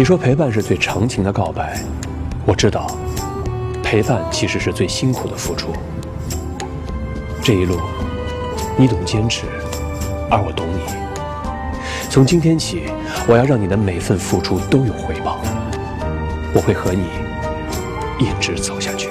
你说陪伴是最长情的告白我知道陪伴其实是最辛苦的付出。这一路你懂坚持而我懂你。从今天起我要让你的每份付出都有回报。我会和你一直走下去。